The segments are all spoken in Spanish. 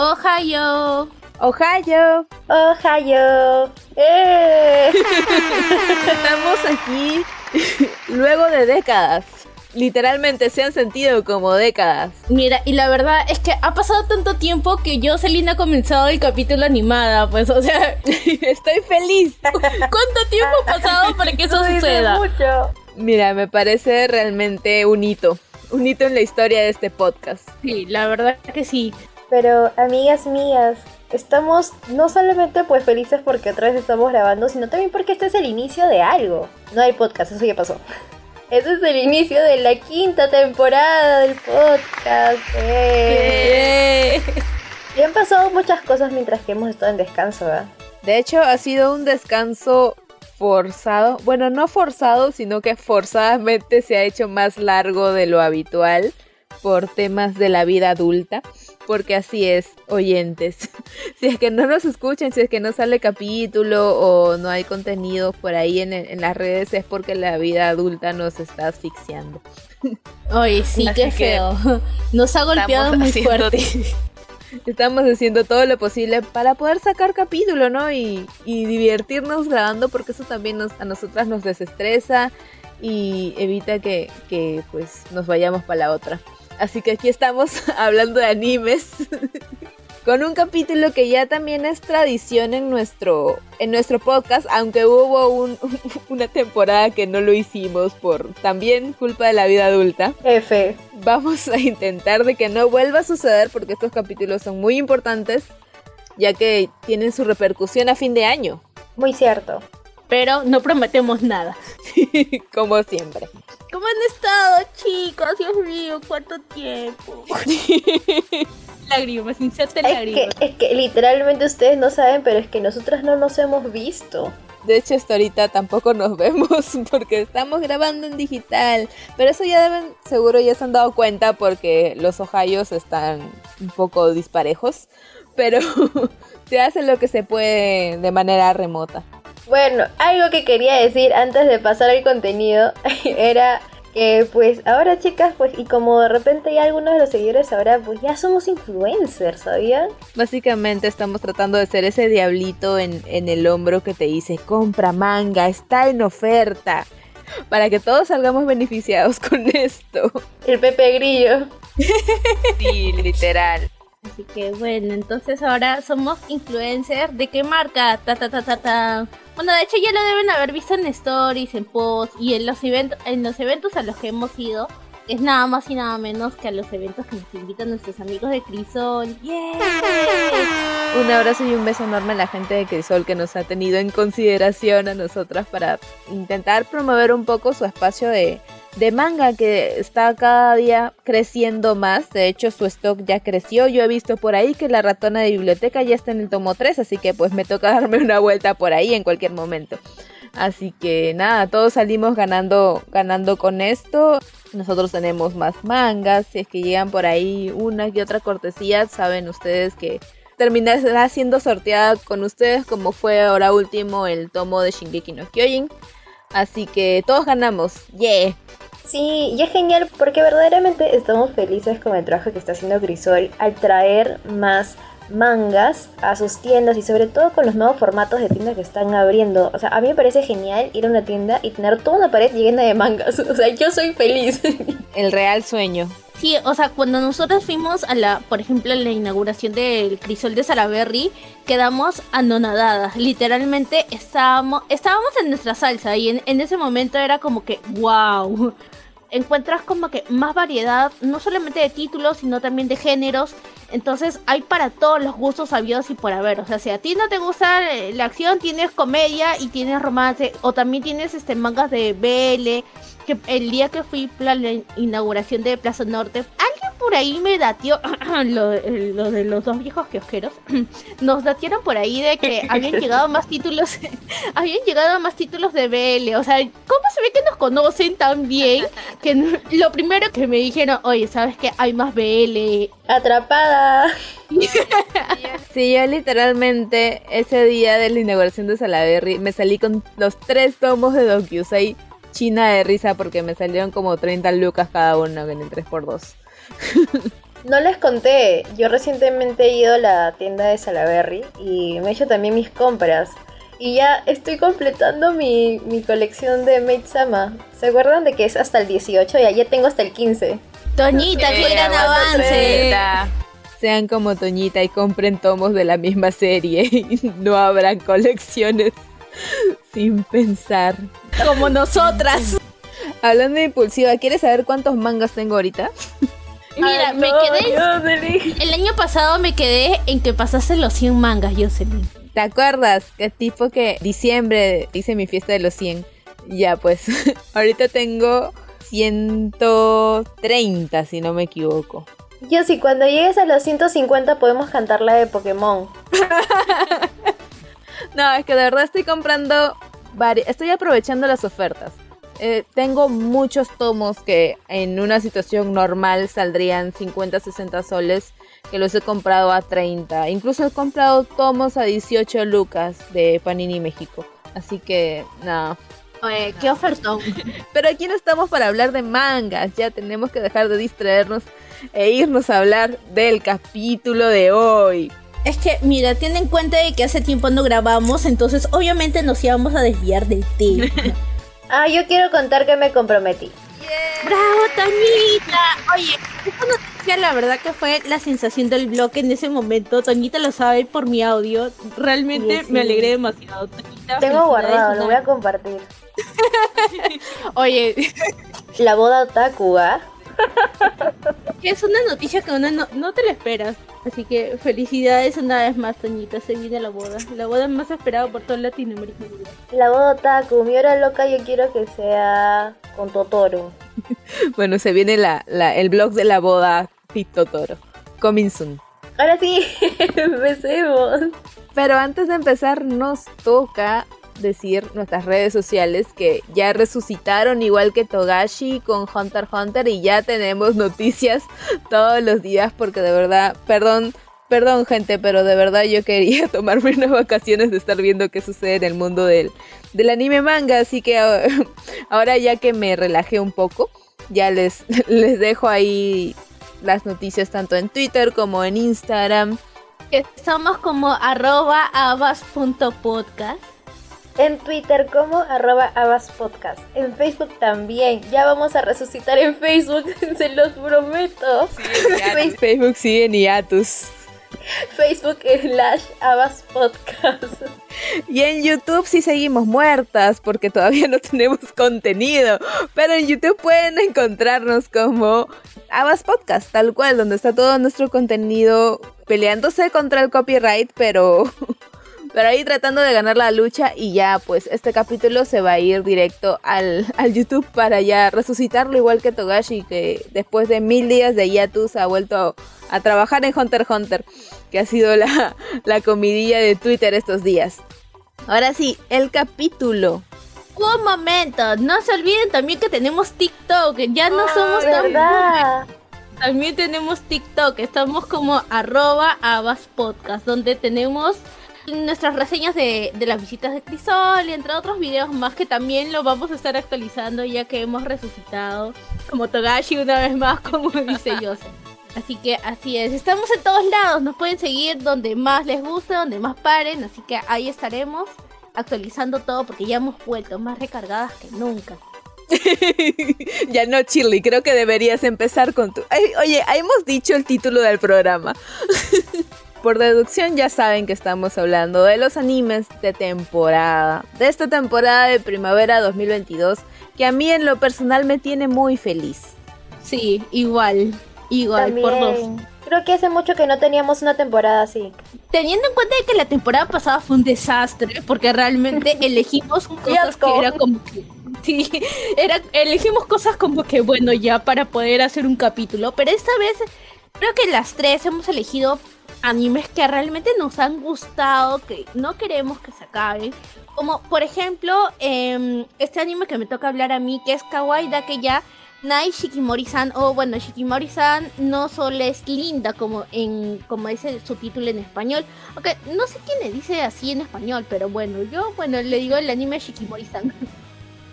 Ohio. Ohio. Ohio. ¡Eh! Estamos aquí luego de décadas. Literalmente se han sentido como décadas. Mira, y la verdad es que ha pasado tanto tiempo que yo, Selina, ha comenzado el capítulo animada, pues, o sea, Estoy feliz. ¿cuánto tiempo ha pasado para que eso suceda? mucho. Mira, me parece realmente un hito. Un hito en la historia de este podcast. Sí, la verdad que sí. Pero, amigas mías, estamos no solamente pues felices porque otra vez estamos grabando, sino también porque este es el inicio de algo. No hay podcast, eso ya pasó. Este es el inicio de la quinta temporada del podcast. ¡eh! Y han pasado muchas cosas mientras que hemos estado en descanso, ¿verdad? De hecho, ha sido un descanso forzado. Bueno, no forzado, sino que forzadamente se ha hecho más largo de lo habitual por temas de la vida adulta. Porque así es, oyentes. Si es que no nos escuchan, si es que no sale capítulo o no hay contenido por ahí en, en las redes, es porque la vida adulta nos está asfixiando. Oye, sí, Así qué que feo. Nos ha golpeado muy haciendo- fuerte. Estamos haciendo todo lo posible para poder sacar capítulo, ¿no? Y, y divertirnos grabando porque eso también nos, a nosotras nos desestresa y evita que, que, pues nos vayamos para la otra. Así que aquí estamos hablando de animes con un capítulo que ya también es tradición en nuestro, en nuestro podcast, aunque hubo un- una temporada que no lo hicimos por también culpa de la vida adulta F. vamos a intentar de que no vuelva a suceder porque estos capítulos son muy importantes ya que tienen su repercusión a fin de año, Muy cierto. Pero no prometemos nada. como siempre. ¿Cómo han estado, chicos? Dios mío, cuánto tiempo. lágrimas, inserte Es que, lágrimas. es que literalmente ustedes no saben, pero es que nosotras no nos hemos visto. De hecho, hasta ahorita tampoco nos vemos porque estamos grabando en digital. Pero eso ya deben, seguro ya se han dado cuenta porque los Ohayos están un poco disparejos. Pero se hace lo que se puede de manera remota. Bueno, algo que quería decir antes de pasar al contenido era que pues ahora chicas, pues y como de repente ya algunos de los seguidores ahora pues ya somos influencers, ¿sabían? Básicamente estamos tratando de ser ese diablito en, en el hombro que te dice, compra manga, está en oferta. Para que todos salgamos beneficiados con esto. El Pepe Grillo. Sí, literal. Así que bueno, entonces ahora somos influencers. ¿De qué marca? Ta ta ta ta ta. Bueno, de hecho ya lo deben haber visto en stories, en posts y en los eventos, en los eventos a los que hemos ido. Es nada más y nada menos que a los eventos que nos invitan nuestros amigos de Crisol. ¡Yeah! Un abrazo y un beso enorme a la gente de Crisol que nos ha tenido en consideración a nosotras para intentar promover un poco su espacio de, de manga que está cada día creciendo más. De hecho, su stock ya creció. Yo he visto por ahí que la ratona de biblioteca ya está en el tomo 3, así que pues me toca darme una vuelta por ahí en cualquier momento. Así que nada, todos salimos ganando, ganando con esto. Nosotros tenemos más mangas. Si es que llegan por ahí una y otra cortesía, saben ustedes que terminará siendo sorteada con ustedes como fue ahora último el tomo de Shingeki no Kyojin. Así que todos ganamos. Yeah. Sí, y es genial porque verdaderamente estamos felices con el trabajo que está haciendo Crisol al traer más mangas a sus tiendas y sobre todo con los nuevos formatos de tiendas que están abriendo. O sea, a mí me parece genial ir a una tienda y tener toda una pared llena de mangas. O sea, yo soy feliz. El real sueño. Sí, o sea, cuando nosotros fuimos a la, por ejemplo, a la inauguración del crisol de Salaberry, quedamos anonadadas. Literalmente estábamos, estábamos en nuestra salsa y en, ese momento era como que, wow. Encuentras como que más variedad, no solamente de títulos, sino también de géneros. Entonces hay para todos los gustos habidos y por haber. O sea, si a ti no te gusta eh, la acción, tienes comedia y tienes romance. O también tienes este mangas de BL. Que el día que fui a la inauguración de Plaza Norte, alguien por ahí me datió lo, lo de los dos viejos kiosqueros. Nos datieron por ahí de que habían llegado más títulos, habían llegado más títulos de BL. O sea, ¿cómo se ve que nos conocen tan bien? Que lo primero que me dijeron, oye, ¿sabes que hay más BL? Atrapada. Sí, yo literalmente ese día de la inauguración de Salaberry me salí con los tres tomos de Dokyusei China de risa porque me salieron como 30 lucas cada uno en el 3x2. No les conté, yo recientemente he ido a la tienda de Salaberry y me he hecho también mis compras. Y ya estoy completando mi, mi colección de Maid Sama. ¿Se acuerdan de que es hasta el 18? Y ya tengo hasta el 15. Toñita, qué gran avance. Sean como Toñita y compren tomos de la misma serie. no habrán colecciones sin pensar. Como nosotras. Hablando de impulsiva, ¿quieres saber cuántos mangas tengo ahorita? Mira, me quedé. el año pasado me quedé en que pasaste los 100 mangas, Jocelyn. ¿Te acuerdas? Que tipo que diciembre hice mi fiesta de los 100. Ya, pues, ahorita tengo 130, si no me equivoco. Yo sí, cuando llegues a los 150 podemos cantar la de Pokémon. no, es que de verdad estoy comprando Estoy aprovechando las ofertas. Eh, tengo muchos tomos que en una situación normal saldrían 50, 60 soles que los he comprado a 30. Incluso he comprado tomos a 18 lucas de Panini México. Así que, nada. Oye, qué ofertón. Pero aquí no estamos para hablar de mangas. Ya tenemos que dejar de distraernos e irnos a hablar del capítulo de hoy. Es que, mira, ten en cuenta de que hace tiempo no grabamos, entonces obviamente nos íbamos a desviar del tema. ah, yo quiero contar que me comprometí. ¡Bravo, Toñita! Oye, esta noticia la verdad que fue la sensación del blog en ese momento. Toñita lo sabe por mi audio. Realmente me alegré demasiado, Toñita. Tengo guardado, lo voy a compartir. Oye. La boda otaku, ¿ah? Es una noticia que uno no, te la esperas. Así que felicidades una vez más, Toñita. Se viene la boda. La boda más esperada por toda Latinoamérica. La boda Taku. Mi hora loca yo quiero que sea con Totoro. bueno, se viene la, el blog de la boda Fit Totoro. Coming soon. Ahora sí, empecemos. Pero antes de empezar nos toca decir nuestras redes sociales que ya resucitaron igual que Togashi con Hunter x Hunter y ya tenemos noticias todos los días porque de verdad, perdón, perdón gente, pero de verdad yo quería tomarme unas vacaciones de estar viendo qué sucede en el mundo del, del anime manga, así que ahora ya que me relajé un poco, ya les, les dejo ahí las noticias tanto en Twitter como en Instagram. Somos como arroba abas.podcast en Twitter como arroba abaspodcast. En Facebook también. Ya vamos a resucitar en Facebook, se los prometo. Facebook sigue en hiatus. Facebook slash Abbas Podcast. Y en YouTube sí seguimos muertas porque todavía no tenemos contenido. Pero en YouTube pueden encontrarnos como Abbas Podcast, tal cual, donde está todo nuestro contenido peleándose contra el copyright, pero pero ahí tratando de ganar la lucha y ya pues este capítulo se va a ir directo al, YouTube para ya resucitarlo igual que Togashi que después de mil días de hiatus ha vuelto a, trabajar en Hunter x Hunter que ha sido la, la comidilla de Twitter estos días. Ahora sí, el capítulo. Un momento, no se olviden también que tenemos TikTok, ya no somos tan... También tenemos TikTok, estamos como arroba abaspodcast, donde tenemos nuestras reseñas de, las visitas de Crisol y entre otros videos más que también lo vamos a estar actualizando ya que hemos resucitado como Togashi una vez más, como dice Joseph. Así que así es, estamos en todos lados, nos pueden seguir donde más les guste, donde más paren, así que ahí estaremos actualizando todo porque ya hemos vuelto más recargadas que nunca. ya no, Chili, creo que deberías empezar con tu... oye, hemos dicho el título del programa. Por deducción ya saben que estamos hablando de los animes de temporada, de esta temporada de primavera 2022, que a mí en lo personal me tiene muy feliz. Sí, igual, igual, por dos. Creo que hace mucho que no teníamos una temporada así. Teniendo en cuenta que la temporada pasada fue un desastre, porque realmente elegimos cosas que era como que... Sí, era, elegimos cosas como que, bueno, ya para poder hacer un capítulo, pero esta vez creo que las tres hemos elegido animes que realmente nos han gustado, que no queremos que se acaben. Como por ejemplo, em, este anime que me toca hablar a mí, que es Kawaii ya Nai Shikimori-san, o bueno, Shikimori-san no solo es linda como en como dice su título en español, aunque no sé quién le dice así en español, pero bueno, yo bueno le digo el anime Shikimori-san.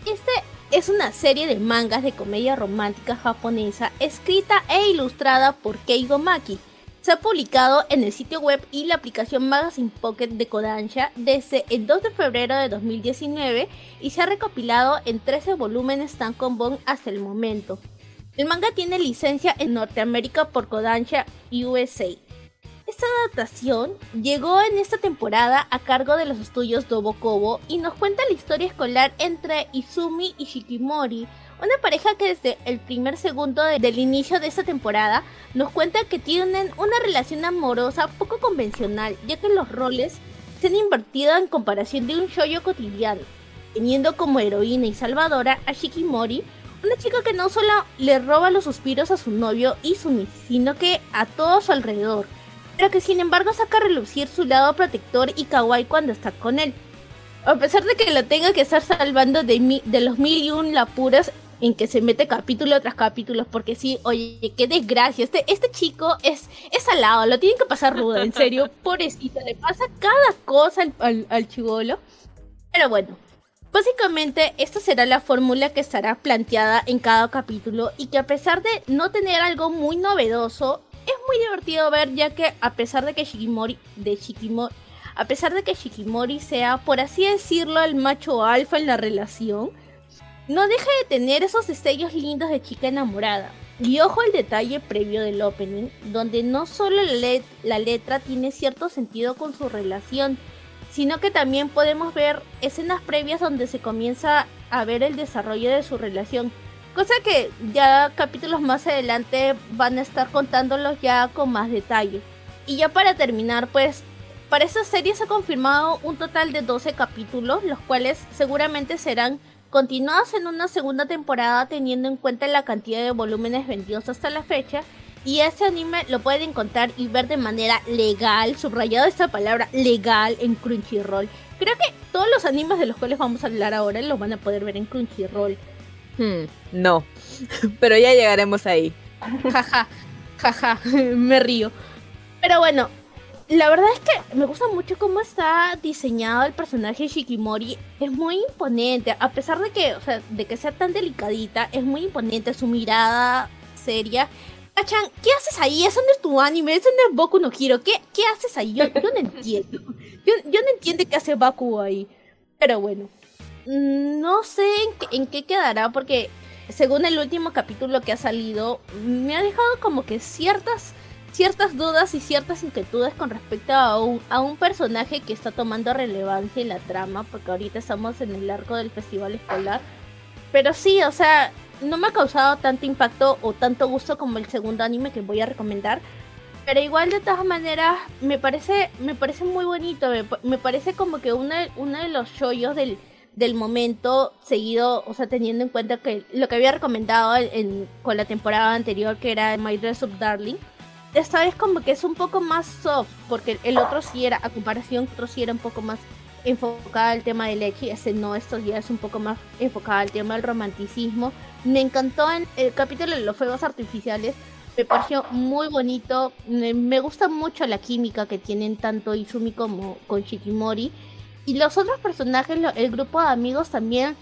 Este es una serie de mangas de comedia romántica japonesa escrita e ilustrada por Keigo Maki. Se ha publicado en el sitio web y la aplicación Magazine Pocket de Kodansha desde el 2 de febrero de 2019 y se ha recopilado en 13 volúmenes tankobon hasta el momento. El manga tiene licencia en Norteamérica por Kodansha USA. Esta adaptación llegó en esta temporada a cargo de los estudios Dobokobo y nos cuenta la historia escolar entre Izumi y Shikimori, una pareja que desde el primer segundo del inicio de esta temporada nos cuenta que tienen una relación amorosa poco convencional, ya que los roles se han invertido en comparación de un shoyo cotidiano, teniendo como heroína y salvadora a Shikimori, una chica que no solo le roba los suspiros a su novio Izumi, sino que a todo su alrededor pero que sin embargo saca a relucir su lado protector y kawaii cuando está con él. A pesar de que lo tenga que estar salvando de, de los mil y un lapuras en que se mete capítulo tras capítulo, porque sí, oye, qué desgracia, este, este chico es, es salado, lo tienen que pasar rudo, en serio, pobrecito, le pasa cada cosa al, al, al chivolo. Pero bueno, Básicamente, esta será la fórmula que estará planteada en cada capítulo y que a pesar de no tener algo muy novedoso, es muy divertido ver ya que a pesar de que Shikimori de Shikimori a pesar de que Shikimori sea por así decirlo el macho alfa en la relación, no deja de tener esos destellos lindos de chica enamorada. Y ojo el detalle previo del opening, donde no solo la, la letra tiene cierto sentido con su relación, sino que también podemos ver escenas previas donde se comienza a ver el desarrollo de su relación Cosa que ya capítulos más adelante van a estar contándolos ya con más detalle. Y ya para terminar, pues para esta serie se ha confirmado un total de 12 capítulos, los cuales seguramente serán continuados en una segunda temporada teniendo en cuenta la cantidad de volúmenes vendidos hasta la fecha. Y este anime lo pueden encontrar y ver de manera legal, subrayado esta palabra legal en Crunchyroll. Creo que todos los animes de los cuales vamos a hablar ahora los van a poder ver en Crunchyroll. Hmm, no, pero ya llegaremos ahí. Jaja, jaja, me río. Pero bueno, la verdad es que me gusta mucho cómo está diseñado el personaje Shikimori. Es muy imponente, a pesar de que, o sea, de que sea tan delicadita, es muy imponente su mirada seria. Achan, ¿qué haces ahí? Eso no es tu anime, eso no es Boku no Hiro. ¿Qué, qué haces ahí? Yo, no entiendo. Yo, yo no entiendo qué hace Baku ahí. Pero bueno. No sé en, qué quedará porque según el último capítulo que ha salido, me ha dejado como que ciertas, ciertas dudas y ciertas inquietudes con respecto a un, a un personaje que está tomando relevancia en la trama, porque ahorita estamos en el arco del festival escolar. Pero sí, o sea, no me ha causado tanto impacto o tanto gusto como el segundo anime que voy a recomendar. Pero igual de todas maneras, me parece, me parece muy bonito. Me, parece como que uno, uno de los shoyos del, del momento seguido, o sea, teniendo en cuenta que lo que había recomendado en, con la temporada anterior, que era My Dress Up Darling, esta vez como que es un poco más soft, porque el otro sí era, a comparación, otro sí era un poco más enfocada al tema del leche, ese no, estos días es un poco más enfocada al tema del romanticismo. Me encantó en el capítulo de los fuegos artificiales, me pareció muy bonito, me gusta mucho la química que tienen tanto Izumi como con Shikimori y los otros personajes, el grupo de amigos también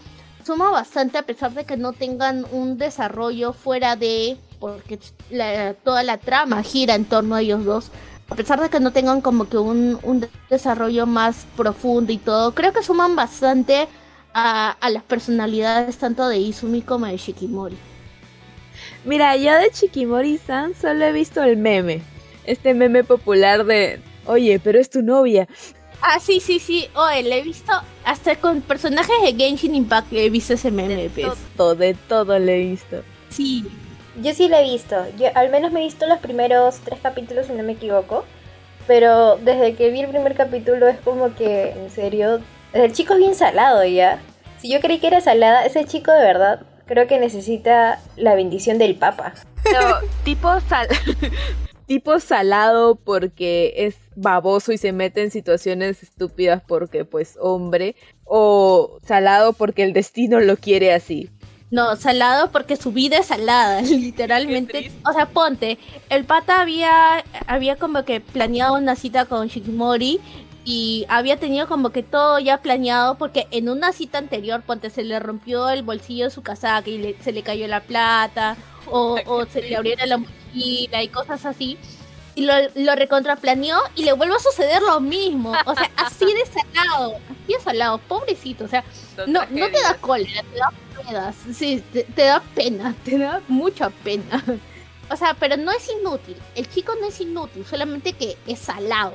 suma bastante a pesar de que no tengan un desarrollo fuera de... porque toda la trama gira en torno a ellos dos. A pesar de que no tengan como que un, desarrollo más profundo y todo, creo que suman bastante a, a las personalidades tanto de Izumi como de Shikimori. Mira, yo de Shikimori-san solo he visto el meme. Este meme popular de, oye, pero es tu novia. Ah, sí, sí, sí. Oye, le he visto hasta con personajes de Genshin Impact he visto ese meme. De pues. todo, de todo le he visto. Sí. Yo sí lo he visto. Yo al menos me he visto los primeros tres capítulos, si no me equivoco. Pero desde que vi el primer capítulo es como que, en serio, el chico es bien salado ya. Si yo creí que era salada, ese chico de verdad creo que necesita la bendición del Papa. No, tipo sal tipo salado porque es baboso y se mete en situaciones estúpidas porque pues hombre o salado porque el destino lo quiere así. No, salado porque su vida es salada, literalmente. O sea, ponte, el pata había, había como que planeado una cita con Shikimori y había tenido como que todo ya planeado porque en una cita anterior, ponte, se le rompió el bolsillo de su casaca y se le cayó la plata o, o se le abriera la mochila y cosas así. Y lo, lo recontraplaneó y le vuelve a suceder lo mismo. O sea, así de salado, así de salado, pobrecito. O sea, no, no te da cólera, te da pedas. Sí, te da pena, te da mucha pena. O sea, pero no es inútil. El chico no es inútil, solamente que es salado.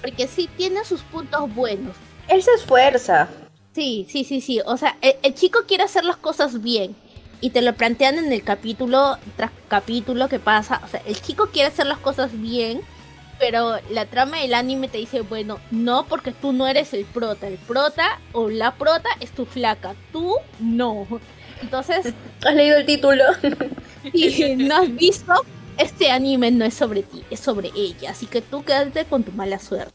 Porque sí tiene sus puntos buenos. Él se esfuerza. Sí, sí, sí, sí. O sea, el, chico quiere hacer las cosas bien. Y te lo plantean en el capítulo tras capítulo que pasa. O sea, el chico quiere hacer las cosas bien. Pero la trama del anime te dice, bueno, no porque tú no eres el prota. El prota o la prota es tu flaca. Tú no. Entonces... ¿Has leído el título? y no has visto este anime no es sobre ti, es sobre ella, así que tú quédate con tu mala suerte.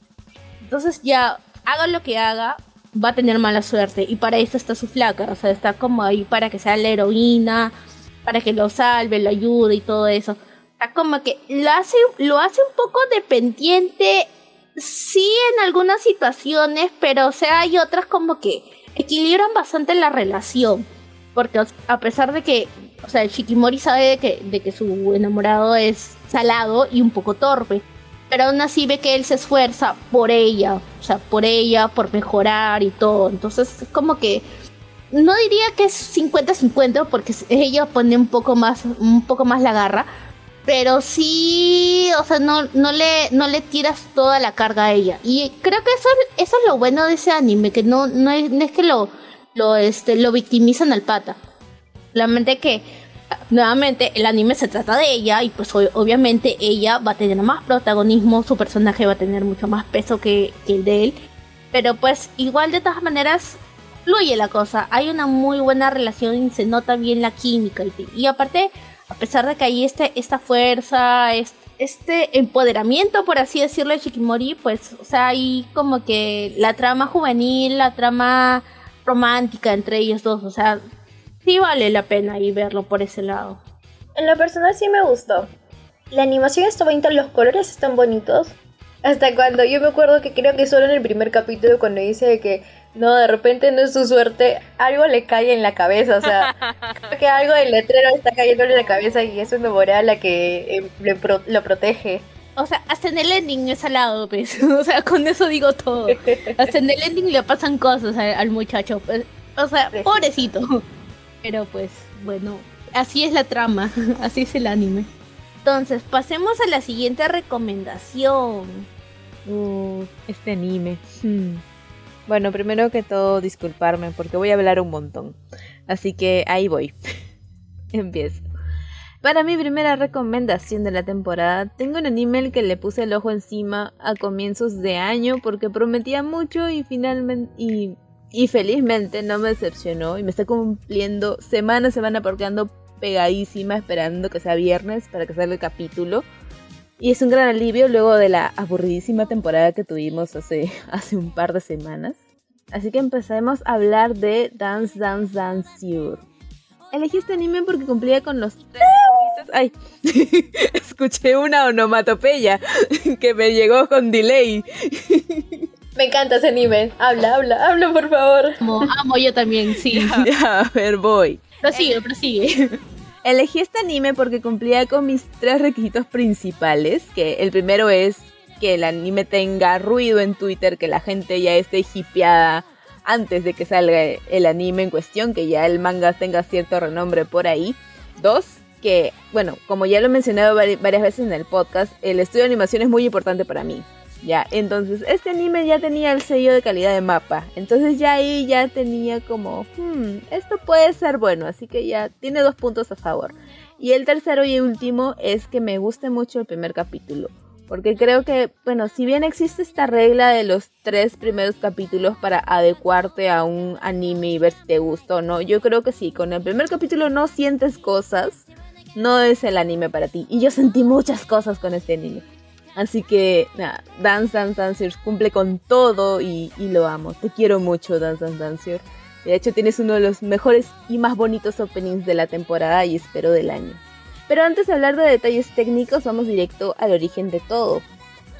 Entonces ya, haga lo que haga, va a tener mala suerte y para eso está su flaca, o sea, está como ahí para que sea la heroína, para que lo salve, lo ayude y todo eso. Como que lo hace, lo hace un poco dependiente, sí en algunas situaciones, pero o sea, hay otras como que equilibran bastante la relación. Porque a pesar de que o sea, Shikimori sabe de que, de que su enamorado es salado y un poco torpe. Pero aún así ve que él se esfuerza por ella. O sea, por ella, por mejorar y todo. Entonces, como que. No diría que es 50-50 porque ella pone un poco más, un poco más la garra. Pero sí, o sea, no, no, le, no le tiras toda la carga a ella. Y creo que eso, eso es lo bueno de ese anime, que no, no, es, es que lo, lo, este, lo victimizan al pata. Solamente que nuevamente el anime se trata de ella y pues obviamente ella va a tener más protagonismo, su personaje va a tener mucho más peso que, el de él. Pero pues igual de todas maneras fluye la cosa, hay una muy buena relación y se nota bien la química. Y, aparte, a pesar de que hay este, esta fuerza, este, empoderamiento, por así decirlo, de Shikimori, pues, o sea, hay como que la trama juvenil, la trama romántica entre ellos dos, o sea, sí vale la pena y verlo por ese lado. En lo personal sí me gustó. La animación está bonita, los colores están bonitos. Hasta cuando yo me acuerdo que creo que solo en el primer capítulo cuando dice que no, de repente no es su suerte, algo le cae en la cabeza, o sea, creo que algo del letrero está cayendo en la cabeza y eso es a la que eh, lo protege. O sea, hasta en el ending es al lado, pues. O sea, con eso digo todo. Hasta en el ending le pasan cosas al, muchacho. Pues. O sea, pobrecito. Pero pues bueno, así es la trama, así es el anime. Entonces, pasemos a la siguiente recomendación. Uh, este anime. Hmm. Bueno, primero que todo, disculparme porque voy a hablar un montón. Así que ahí voy. Empiezo. Para mi primera recomendación de la temporada, tengo un anime que le puse el ojo encima a comienzos de año porque prometía mucho y finalmente y y felizmente no me decepcionó y me está cumpliendo semana a semana porque ando pegadísima esperando que sea viernes para que salga el capítulo. Y es un gran alivio luego de la aburridísima temporada que tuvimos hace, hace un par de semanas. Así que empecemos a hablar de Dance Dance Dance You. Elegí este anime porque cumplía con los tres Ay, escuché una onomatopeya que me llegó con delay. Me encanta ese anime. Habla, habla, habla, por favor. Amo, amo yo también, sí. Ya, a ver, voy. Prosigue, prosigue. Elegí este anime porque cumplía con mis tres requisitos principales, que el primero es que el anime tenga ruido en Twitter, que la gente ya esté hipeada antes de que salga el anime en cuestión, que ya el manga tenga cierto renombre por ahí. Dos, que, bueno, como ya lo he mencionado varias veces en el podcast, el estudio de animación es muy importante para mí. Ya, entonces este anime ya tenía el sello de calidad de mapa. Entonces ya ahí ya tenía como, hmm, esto puede ser bueno, así que ya tiene dos puntos a favor. Y el tercero y último es que me guste mucho el primer capítulo. Porque creo que, bueno, si bien existe esta regla de los tres primeros capítulos para adecuarte a un anime y ver si te gusta o no, yo creo que sí, con el primer capítulo no sientes cosas, no es el anime para ti. Y yo sentí muchas cosas con este anime. Así que, nada, Dance Dance Dancer cumple con todo y, lo amo. Te quiero mucho, Dance Dance Dancer. De hecho, tienes uno de los mejores y más bonitos openings de la temporada y espero del año. Pero antes de hablar de detalles técnicos, vamos directo al origen de todo.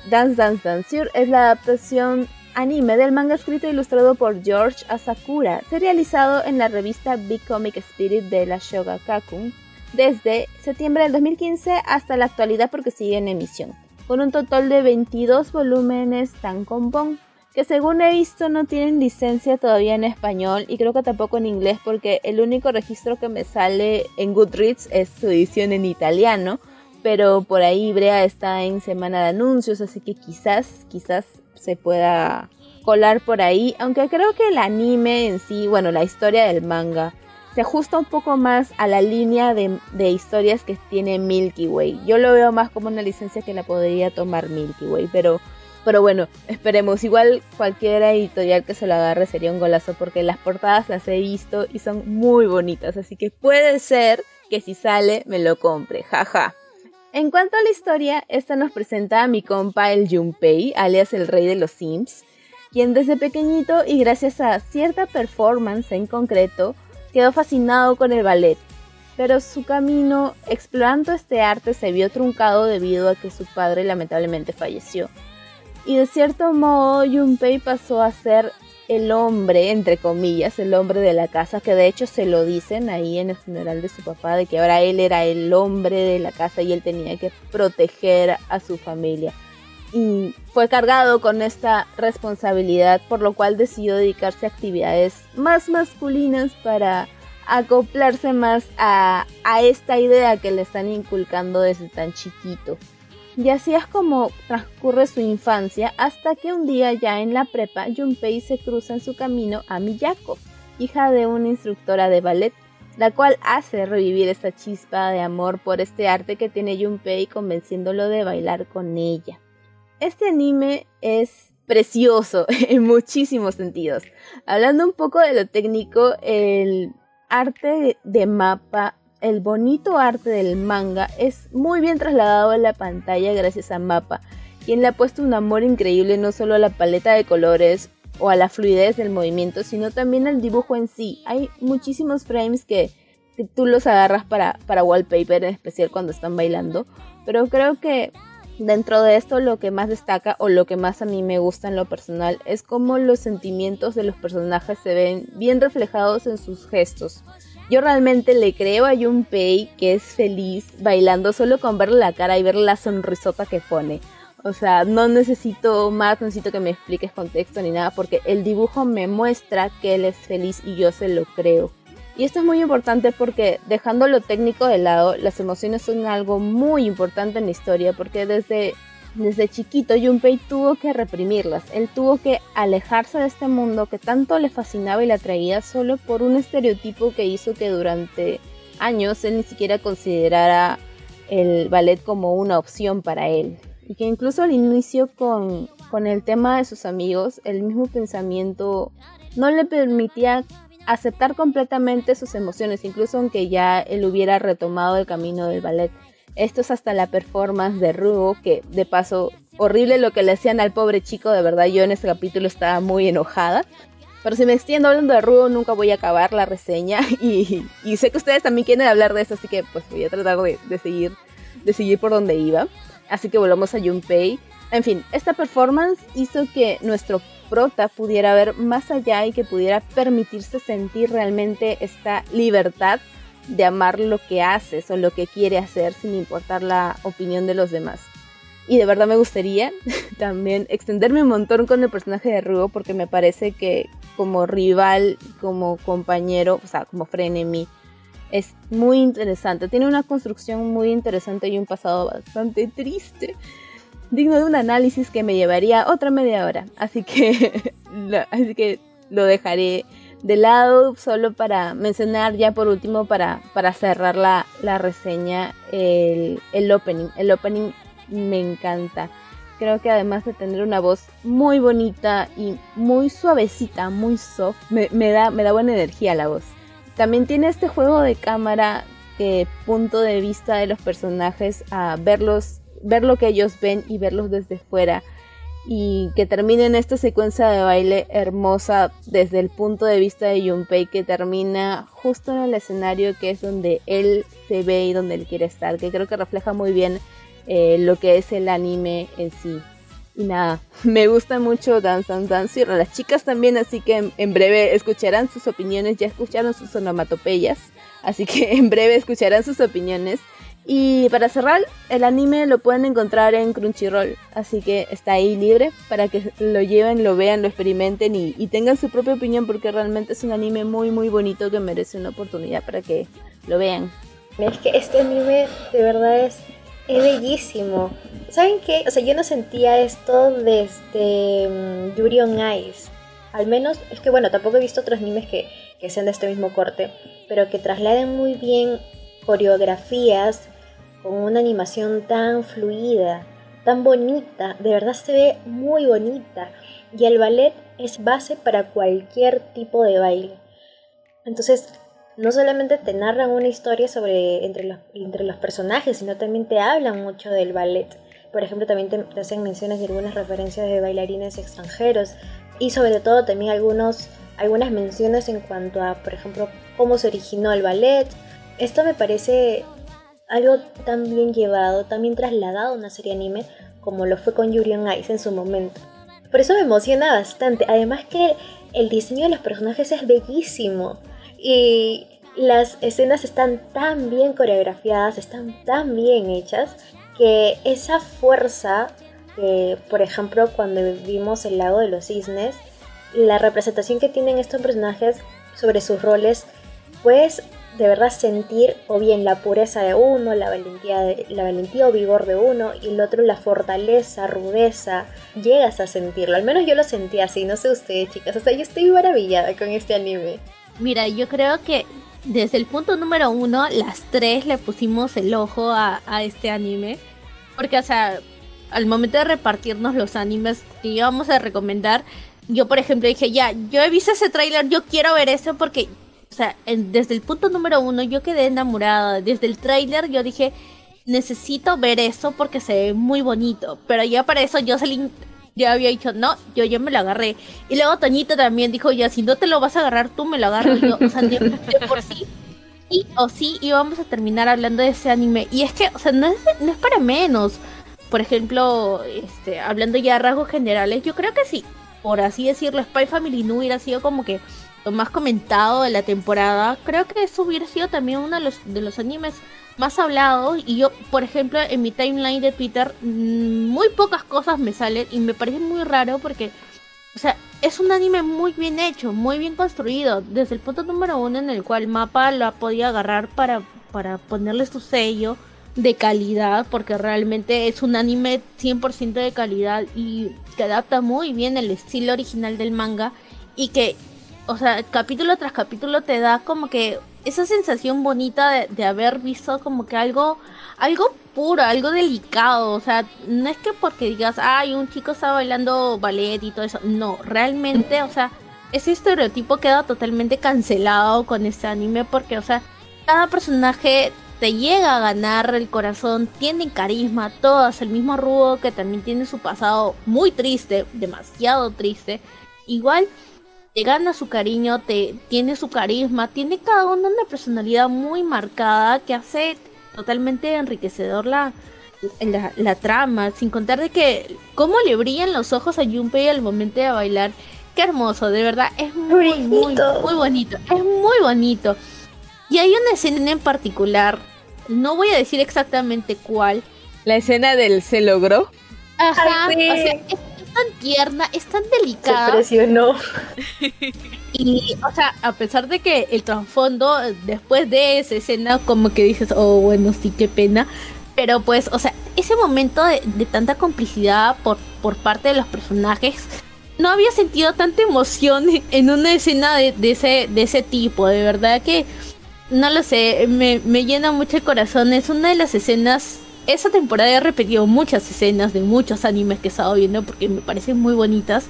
Dance Dance Danceur es la adaptación anime del manga escrito e ilustrado por George Asakura, serializado en la revista Big Comic Spirit de la Shogakukan desde septiembre del 2015 hasta la actualidad porque sigue en emisión, con un total de 22 volúmenes tan compón que según he visto no tienen licencia todavía en español y creo que tampoco en inglés porque el único registro que me sale en Goodreads es su edición en italiano, pero por ahí Brea está en semana de anuncios, así que quizás, quizás se pueda colar por ahí, aunque creo que el anime en sí, bueno, la historia del manga, se ajusta un poco más a la línea de, historias que tiene Milky Way. Yo lo veo más como una licencia que la podría tomar Milky Way, pero pero bueno, esperemos. Igual cualquier editorial que se lo agarre sería un golazo porque las portadas las he visto y son muy bonitas. Así que puede ser que si sale me lo compre. Jaja. En cuanto a la historia, esta nos presenta a mi compa el Junpei, alias el rey de los Sims, quien desde pequeñito y gracias a cierta performance en concreto, quedó fascinado con el ballet. Pero su camino explorando este arte se vio truncado debido a que su padre lamentablemente falleció. Y de cierto modo Junpei pasó a ser el hombre, entre comillas, el hombre de la casa, que de hecho se lo dicen ahí en el funeral de su papá, de que ahora él era el hombre de la casa y él tenía que proteger a su familia. Y fue cargado con esta responsabilidad, por lo cual decidió dedicarse a actividades más masculinas para acoplarse más a, a esta idea que le están inculcando desde tan chiquito. Y así es como transcurre su infancia hasta que un día ya en la prepa Junpei se cruza en su camino a Miyako, hija de una instructora de ballet, la cual hace revivir esta chispa de amor por este arte que tiene Junpei convenciéndolo de bailar con ella. Este anime es precioso en muchísimos sentidos. Hablando un poco de lo técnico, el arte de mapa el bonito arte del manga es muy bien trasladado a la pantalla gracias a Mapa, quien le ha puesto un amor increíble no solo a la paleta de colores o a la fluidez del movimiento, sino también al dibujo en sí. Hay muchísimos frames que, tú los agarras para, para wallpaper, en especial cuando están bailando, pero creo que dentro de esto lo que más destaca o lo que más a mí me gusta en lo personal es cómo los sentimientos de los personajes se ven bien reflejados en sus gestos. Yo realmente le creo a Junpei que es feliz bailando solo con verle la cara y ver la sonrisota que pone. O sea, no necesito más, necesito que me expliques contexto ni nada, porque el dibujo me muestra que él es feliz y yo se lo creo. Y esto es muy importante porque dejando lo técnico de lado, las emociones son algo muy importante en la historia, porque desde desde chiquito Junpei tuvo que reprimirlas, él tuvo que alejarse de este mundo que tanto le fascinaba y le atraía solo por un estereotipo que hizo que durante años él ni siquiera considerara el ballet como una opción para él. Y que incluso al inicio con, con el tema de sus amigos, el mismo pensamiento no le permitía aceptar completamente sus emociones, incluso aunque ya él hubiera retomado el camino del ballet. Esto es hasta la performance de Rugo, que de paso, horrible lo que le hacían al pobre chico, de verdad yo en este capítulo estaba muy enojada. Pero si me extiendo hablando de Rugo, nunca voy a acabar la reseña y, sé que ustedes también quieren hablar de eso, así que pues voy a tratar de, de, seguir, de seguir por donde iba. Así que volvamos a Junpei. En fin, esta performance hizo que nuestro prota pudiera ver más allá y que pudiera permitirse sentir realmente esta libertad de amar lo que haces o lo que quiere hacer sin importar la opinión de los demás. Y de verdad me gustaría también extenderme un montón con el personaje de Rugo porque me parece que como rival, como compañero, o sea, como frenemy, es muy interesante. Tiene una construcción muy interesante y un pasado bastante triste. Digno de un análisis que me llevaría otra media hora. Así que, así que lo dejaré de lado, solo para mencionar ya por último, para, para cerrar la, reseña, el, opening. El opening me encanta. Creo que además de tener una voz muy bonita y muy suavecita, muy soft, me, da, me da buena energía la voz. También tiene este juego de cámara que punto de vista de los personajes a verlos, ver lo que ellos ven y verlos desde fuera y que termine en esta secuencia de baile hermosa desde el punto de vista de Junpei que termina justo en el escenario que es donde él se ve y donde él quiere estar, que creo que refleja muy bien eh, lo que es el anime en sí. Y nada, me gusta mucho Dance Dance Dance y las chicas también, así que en, breve escucharán sus opiniones, ya escucharon sus onomatopeyas, así que en breve escucharán sus opiniones. Y para cerrar, el anime lo pueden encontrar en Crunchyroll, así que está ahí libre para que lo lleven, lo vean, lo experimenten y, y tengan su propia opinión porque realmente es un anime muy muy bonito que merece una oportunidad para que lo vean. Es que este anime de verdad es, es bellísimo. ¿Saben qué? O sea, yo no sentía esto desde um, Yuri on Ice. Al menos, es que bueno, tampoco he visto otros animes que, que sean de este mismo corte, pero que trasladen muy bien coreografías con una animación tan fluida, tan bonita, de verdad se ve muy bonita. Y el ballet es base para cualquier tipo de baile. Entonces, no solamente te narran una historia sobre entre los, entre los personajes, sino también te hablan mucho del ballet. Por ejemplo, también te, hacen menciones de algunas referencias de bailarines extranjeros y sobre todo también algunos, algunas menciones en cuanto a, por ejemplo, cómo se originó el ballet. Esto me parece algo tan bien llevado, tan bien trasladado a una serie anime como lo fue con Yuri on Ice en su momento. Por eso me emociona bastante. Además que el diseño de los personajes es bellísimo. Y las escenas están tan bien coreografiadas, están tan bien hechas, que esa fuerza, que por ejemplo cuando vimos el lago de los cisnes, la representación que tienen estos personajes sobre sus roles, pues de verdad sentir o bien la pureza de uno, la valentía, la valentía o vigor de uno, y el otro la fortaleza, rudeza, llegas a sentirlo. Al menos yo lo sentí así, no sé ustedes chicas, o sea, yo estoy maravillada con este anime. Mira, yo creo que desde el punto número uno, las tres le pusimos el ojo a, este anime. Porque, o sea, al momento de repartirnos los animes que íbamos a recomendar, yo, por ejemplo, dije, ya, yo he visto ese tráiler, yo quiero ver eso porque, o sea, desde el punto número uno yo quedé enamorada. Desde el tráiler yo dije, necesito ver eso porque se ve muy bonito. Pero ya para eso salí ya había dicho, no, yo ya me lo agarré. Y luego Toñita también dijo, ya, si no te lo vas a agarrar tú, me lo agarro yo. O sea, de, por sí. Y o sí íbamos a terminar hablando de ese anime. Y es que, o sea, no es, no es para menos. Por ejemplo, este, hablando ya de rasgos generales, yo creo que sí, por así decirlo, Spy Family no hubiera sido como que más comentado de la temporada. Creo que eso hubiera sido también uno de los, animes más hablado y yo, por ejemplo, en mi timeline de Twitter mm, muy pocas cosas me salen y me parece muy raro porque, o sea, es un anime muy bien hecho, muy bien construido, desde el punto número uno en el cual Mapa lo ha podido agarrar para, para ponerle su sello de calidad, porque realmente es un anime 100% de calidad y que adapta muy bien el estilo original del manga y que, o sea, capítulo tras capítulo te da como que esa sensación bonita de, haber visto como que algo, algo puro, algo delicado. O sea, no es que porque digas, ay, un chico está bailando ballet y todo eso. No, realmente, o sea, ese estereotipo queda totalmente cancelado con este anime porque, o sea, cada personaje te llega a ganar el corazón, tiene carisma, todas el mismo rudo que también tiene su pasado muy triste, demasiado triste. Igual te gana su cariño, te tiene su carisma, tiene cada uno una personalidad muy marcada que hace totalmente enriquecedor la, la, trama, sin contar de que cómo le brillan los ojos a Junpei al momento de bailar. Qué hermoso, de verdad, es muy, muy, muy bonito, es muy bonito. Y hay una escena en particular, no voy a decir exactamente cuál. La escena del se logró. Ajá, tan tierna, es tan delicada. Se presionó. Y, o sea, a pesar de que el trasfondo, después de esa escena, como que dices, oh, bueno, sí, qué pena. Pero pues, o sea, ese momento de, tanta complicidad por, por parte de los personajes, no había sentido tanta emoción en una escena de, ese, de ese tipo. De verdad que, no lo sé, me, me llena mucho el corazón. Es una de las escenas esa temporada he repetido muchas escenas de muchos animes que he estado viendo porque me parecen muy bonitas.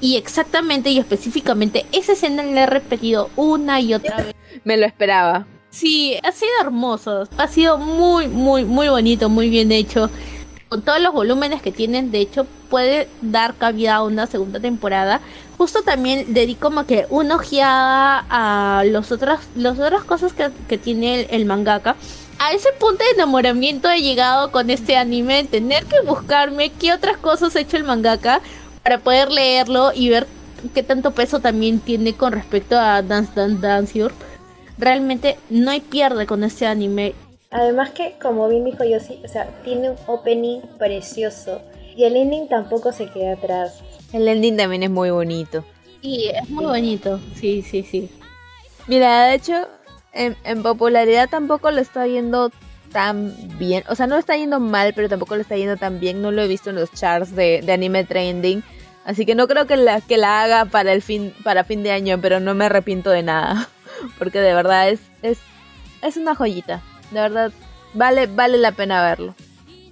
Y exactamente y específicamente esa escena la he repetido una y otra vez. Me lo esperaba. Sí, ha sido hermoso. Ha sido muy, muy, muy bonito, muy bien hecho. Con todos los volúmenes que tienen, de hecho, puede dar cabida a una segunda temporada. Justo también le di como que una ojeada a los otros, las otras cosas que, tiene el, el mangaka a ese punto de enamoramiento he llegado con este anime, tener que buscarme qué otras cosas ha hecho el mangaka para poder leerlo y ver qué tanto peso también tiene con respecto a Dance Dance Dance Realmente no hay pierde con este anime. Además que, como bien dijo Yoshi, o sea, tiene un opening precioso. Y el ending tampoco se queda atrás. El ending también es muy bonito. Sí, es muy bonito. Sí, sí, sí. Mira, de hecho, en, popularidad tampoco lo está yendo tan bien. O sea, no lo está yendo mal, pero tampoco lo está yendo tan bien. No lo he visto en los charts de, anime trending. Así que no creo que la, que la haga para el fin, para fin de año, pero no me arrepiento de nada. Porque de verdad es, es, es una joyita. De verdad, vale, vale la pena verlo.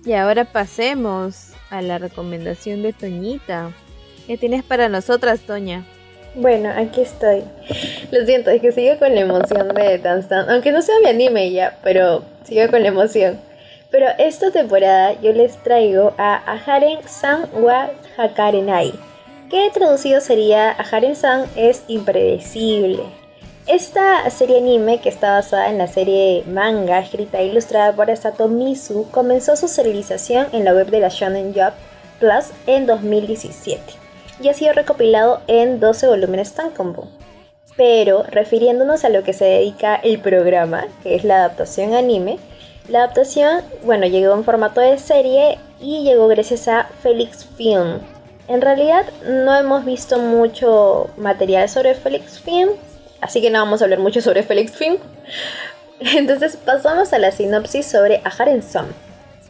Y ahora pasemos a la recomendación de Toñita. ¿Qué tienes para nosotras, Toña? Bueno, aquí estoy. Lo siento, es que sigo con la emoción de Dance Dance. Aunque no sea mi anime ya, pero sigo con la emoción. Pero esta temporada yo les traigo a Aharen San wa Hakarenai. Que traducido sería Aharen San es impredecible. Esta serie anime, que está basada en la serie manga escrita e ilustrada por Sato Misu, comenzó su serialización en la web de la Shonen Jump Plus en 2017 y ha sido recopilado en 12 volúmenes Tankobon. Pero refiriéndonos a lo que se dedica el programa, que es la adaptación anime, la adaptación, bueno, llegó en formato de serie y llegó gracias a Felix Film. En realidad no hemos visto mucho material sobre Felix Film, así que no vamos a hablar mucho sobre Felix Film. Entonces pasamos a la sinopsis sobre Aharen Son.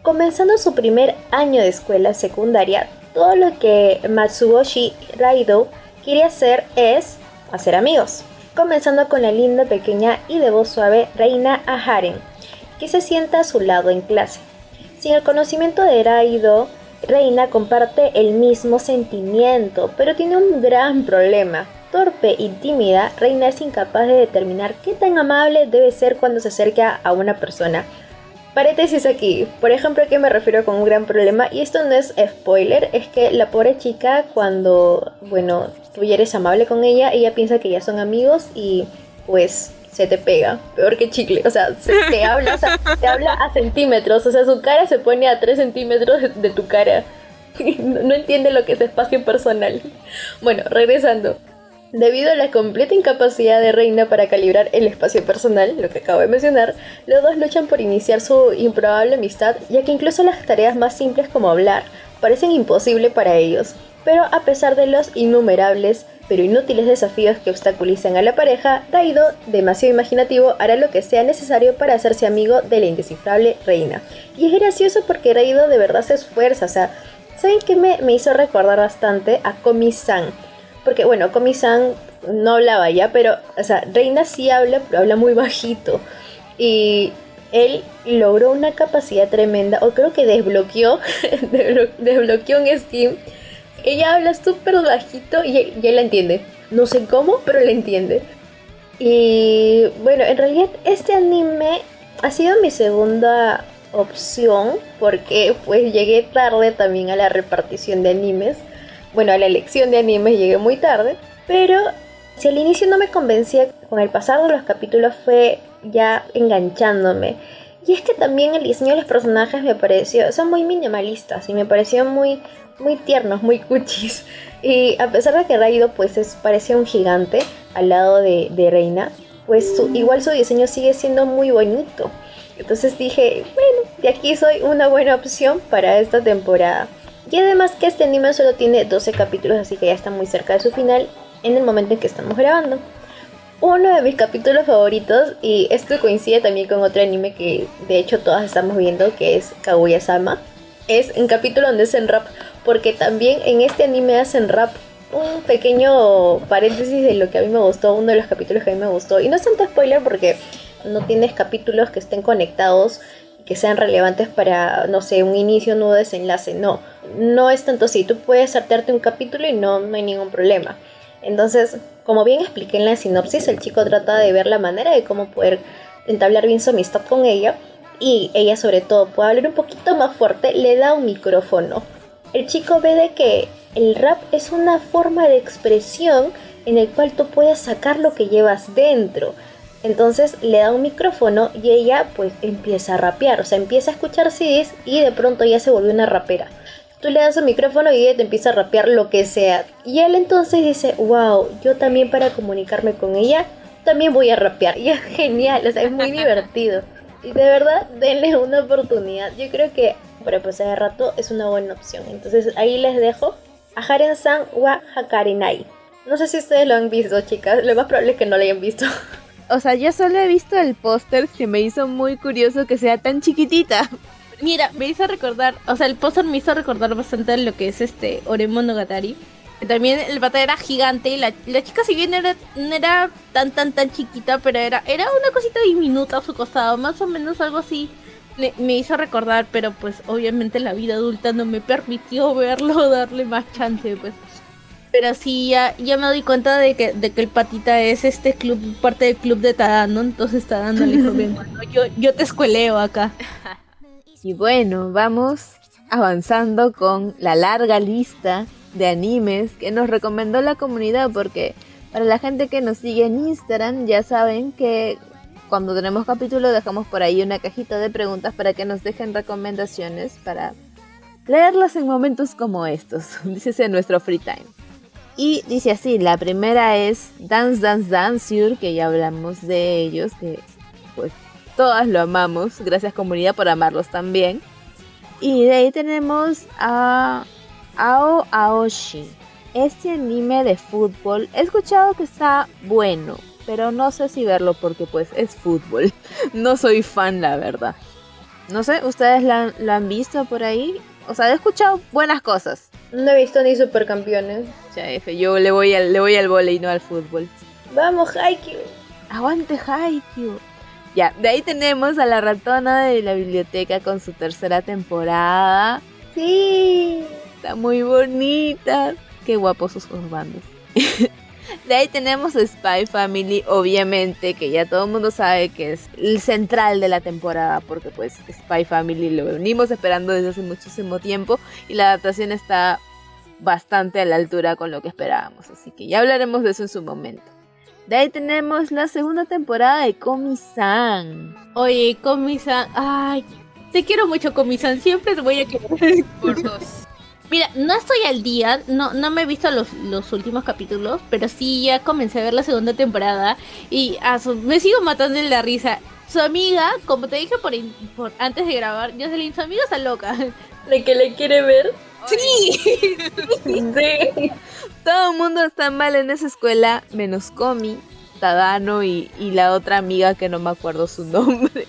Comenzando su primer año de escuela secundaria, todo lo que Matsuboshi Raido quiere hacer es hacer amigos. Comenzando con la linda, pequeña y de voz suave Reina Aharen, que se sienta a su lado en clase. Sin el conocimiento de Raido, Reina comparte el mismo sentimiento, pero tiene un gran problema. Torpe y tímida, Reina es incapaz de determinar qué tan amable debe ser cuando se acerca a una persona, Paréntesis aquí, por ejemplo, ¿a qué me refiero con un gran problema? Y esto no es spoiler, es que la pobre chica cuando, bueno, tú ya eres amable con ella, ella piensa que ya son amigos y pues se te pega, peor que chicle, o sea, se te habla, te habla a centímetros, o sea, su cara se pone a 3 centímetros de, tu cara. no entiende lo que es espacio personal. Bueno, regresando. Debido a la completa incapacidad de Reina para calibrar el espacio personal, lo que acabo de mencionar, los dos luchan por iniciar su improbable amistad, ya que incluso las tareas más simples como hablar parecen imposibles para ellos. Pero a pesar de los innumerables pero inútiles desafíos que obstaculizan a la pareja, Raido, demasiado imaginativo, hará lo que sea necesario para hacerse amigo de la indescifrable reina. Y es gracioso porque Raido de verdad se esfuerza, o sea, ¿saben qué me, me hizo recordar bastante a Komi-san? Porque bueno, Komi-san no hablaba ya, pero, o sea, Reina sí habla, pero habla muy bajito. Y él logró una capacidad tremenda, o creo que desbloqueó, desbloqueó un Steam. Ella habla súper bajito y él, y él la entiende. No sé cómo, pero la entiende. Y bueno, en realidad este anime ha sido mi segunda opción porque pues llegué tarde también a la repartición de animes bueno, a la elección de animes llegué muy tarde, pero si al inicio no me convencía, con el pasar de los capítulos fue ya enganchándome. Y es que también el diseño de los personajes me pareció, son muy minimalistas y me pareció muy, muy tiernos, muy cuchis. Y a pesar de que Raido pues es, parecía un gigante al lado de, Reina, pues igual su diseño sigue siendo muy bonito. Entonces dije, bueno, de aquí soy una buena opción para esta temporada. Y además que este anime solo tiene 12 capítulos, así que ya está muy cerca de su final en el momento en que estamos grabando. Uno de mis capítulos favoritos, y esto coincide también con otro anime que de hecho todas estamos viendo, que es Kaguya-sama, es un capítulo donde hacen rap, porque también en este anime hacen rap. Un pequeño paréntesis de lo que a mí me gustó, uno de los capítulos que a mí me gustó, y no es tanto spoiler porque no tienes capítulos que estén conectados que sean relevantes para, no sé, un inicio, nuevo desenlace. No, no es tanto así. Tú puedes saltarte un capítulo y no, no hay ningún problema. Entonces, como bien expliqué en la sinopsis, el chico trata de ver la manera de cómo poder entablar bien su amistad con ella y ella sobre todo puede hablar un poquito más fuerte, le da un micrófono. El chico ve de que el rap es una forma de expresión en el cual tú puedes sacar lo que llevas dentro Entonces le da un micrófono y ella pues empieza a rapear, o sea, empieza a escuchar CDs y de pronto ya se volvió una rapera. Tú le das un micrófono y ella te empieza a rapear lo que sea. Y él entonces dice, wow, yo también para comunicarme con ella, también voy a rapear. Y es genial, o sea, es muy divertido. Y de verdad, denle una oportunidad. Yo creo que para pasar de rato es una buena opción. Entonces ahí les dejo a Haren-san wa Hakarinai. No sé si ustedes lo han visto, chicas. Lo más probable es que no lo hayan visto. O sea, yo solo he visto el póster que me hizo muy curioso que sea tan chiquitita. Mira, me hizo recordar, o sea, el póster me hizo recordar bastante lo que es este Oremon Nogatari. También el pata era gigante y la, chica si bien era, no era tan tan tan chiquita, pero era, era una cosita diminuta a su costado, más o menos algo así. me hizo recordar, pero pues obviamente la vida adulta no me permitió verlo, darle más chance, pues. Pero sí, ya, ya me doy cuenta de que, de que el patita es este club, parte del club de Tadano, entonces Tadano le dijo, yo, yo te escueleo acá. Y bueno, vamos avanzando con la larga lista de animes que nos recomendó la comunidad, porque para la gente que nos sigue en Instagram ya saben que cuando tenemos capítulo dejamos por ahí una cajita de preguntas para que nos dejen recomendaciones para leerlas en momentos como estos, dice en nuestro free time. Y dice así, la primera es Dance Dance Dance que ya hablamos de ellos, que pues todas lo amamos, gracias comunidad por amarlos también. Y de ahí tenemos a Ao Aoshi. Este anime de fútbol, he escuchado que está bueno, pero no sé si verlo porque pues es fútbol. No soy fan, la verdad. No sé, ¿ustedes lo han visto por ahí? O sea, he escuchado buenas cosas. No he visto ni supercampeones. Ya, F, yo le voy al, le voy al volei, no al fútbol. Vamos, Haikyuu. Aguante Haikyuu. Ya, de ahí tenemos a la ratona de la biblioteca con su tercera temporada. Sí. Está muy bonita. Qué guapos sus bandos. De ahí tenemos Spy Family, obviamente, que ya todo el mundo sabe que es el central de la temporada, porque pues Spy Family lo venimos esperando desde hace muchísimo tiempo y la adaptación está bastante a la altura con lo que esperábamos, así que ya hablaremos de eso en su momento. De ahí tenemos la segunda temporada de Komi-san. Oye, Komi-san, ay, te quiero mucho Komi-san, siempre te voy a querer. Por dos. Mira, no estoy al día, no, no me he visto los, los últimos capítulos, pero sí ya comencé a ver la segunda temporada y me sigo matando de la risa. Su amiga, como te dije por, por antes de grabar, Jocelyn, su amiga está loca. ¿De que le quiere ver? Sí. sí. Todo el mundo está mal en esa escuela, menos Comi. Tadano y, la otra amiga que no me acuerdo su nombre.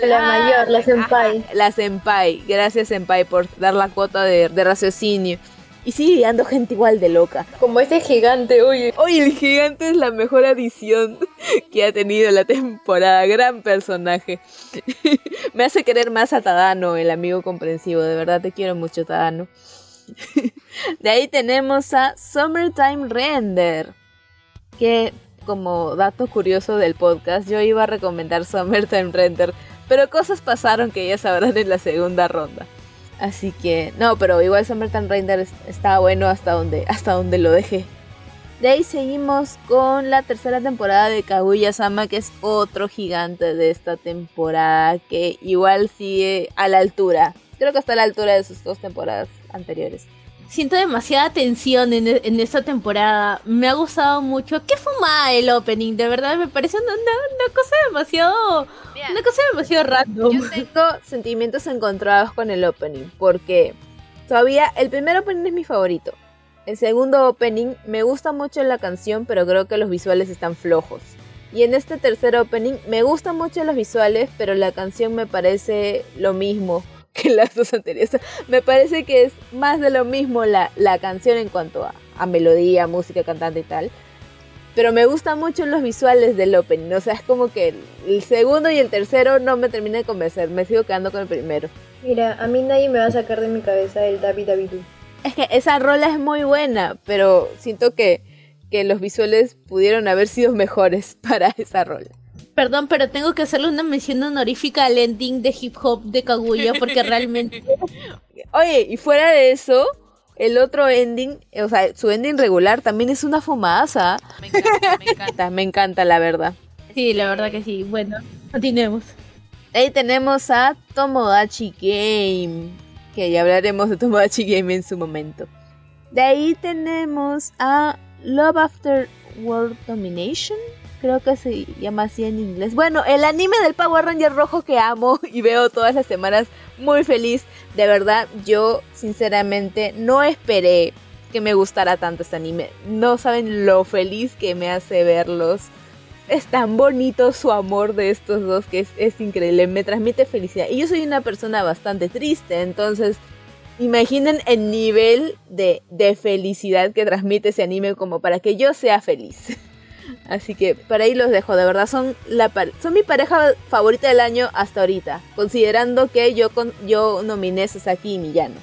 la, mayor, la senpai. la senpai. Gracias senpai por dar la cuota de, raciocinio. Y sigue ando gente igual de loca. Como ese gigante, oye. Oye, el gigante es la mejor adición que ha tenido la temporada. Gran personaje. Me hace querer más a Tadano, el amigo comprensivo. De verdad te quiero mucho, Tadano. De ahí tenemos a Summertime Render. Que como dato curioso del podcast, yo iba a recomendar Summertime Render, pero cosas pasaron que ya sabrán en la segunda ronda. Así que, no, pero igual Summertime Render está bueno hasta donde, hasta donde lo dejé. De ahí seguimos con la tercera temporada de Kaguya-sama, que es otro gigante de esta temporada, que igual sigue a la altura. Creo que está a la altura de sus dos temporadas anteriores siento demasiada tensión en, en, esta temporada. Me ha gustado mucho. ¿Qué fuma el opening? De verdad me parece una, una, cosa demasiado. Una cosa demasiado random. Yo tengo sentimientos encontrados con el opening. Porque todavía el primer opening es mi favorito. El segundo opening me gusta mucho la canción, pero creo que los visuales están flojos. Y en este tercer opening me gustan mucho los visuales, pero la canción me parece lo mismo que las dos anteriores. Me parece que es más de lo mismo la, la canción en cuanto a, melodía, música, cantante y tal. Pero me gustan mucho los visuales del opening. O sea, es como que el, segundo y el tercero no me terminan de convencer. Me sigo quedando con el primero. Mira, a mí nadie me va a sacar de mi cabeza el David David. Es que esa rola es muy buena, pero siento que, que los visuales pudieron haber sido mejores para esa rola. Perdón, pero tengo que hacerle una mención honorífica al ending de hip hop de Kaguya porque realmente... Oye, y fuera de eso, el otro ending, o sea, su ending regular también es una fumadaza. Me encanta, me encanta. me encanta, la verdad. Sí, la verdad que sí. Bueno, continuemos. Ahí tenemos a Tomodachi Game, que ya hablaremos de Tomodachi Game en su momento. De ahí tenemos a Love After World Domination, creo que se llama así en inglés. Bueno, el anime del Power Ranger rojo que amo y veo todas las semanas muy feliz. De verdad, yo sinceramente no esperé que me gustara tanto este anime. No saben lo feliz que me hace verlos es tan bonito su amor de estos dos que es, increíble, me transmite felicidad. Y yo soy una persona bastante triste, entonces imaginen el nivel de, felicidad que transmite ese anime como para que yo sea feliz. Así que para ahí los dejo, de verdad son, la, son mi pareja favorita del año hasta ahorita, considerando que yo, con, yo nominé a Sasaki y Miyano.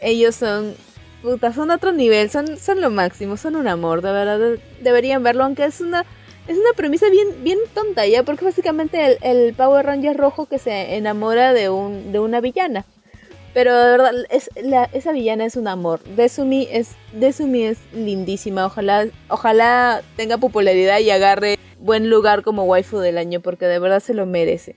Ellos son, puta, son otro nivel, son, son lo máximo, son un amor, de verdad, deberían verlo, aunque es una es una premisa bien, bien tonta, ¿ya? Porque básicamente el, Power Ranger rojo que se enamora de, un, de una villana. Pero de verdad, es, la, esa villana es un amor. Desumi es, Desumi es lindísima. Ojalá, ojalá tenga popularidad y agarre buen lugar como waifu del año, porque de verdad se lo merece.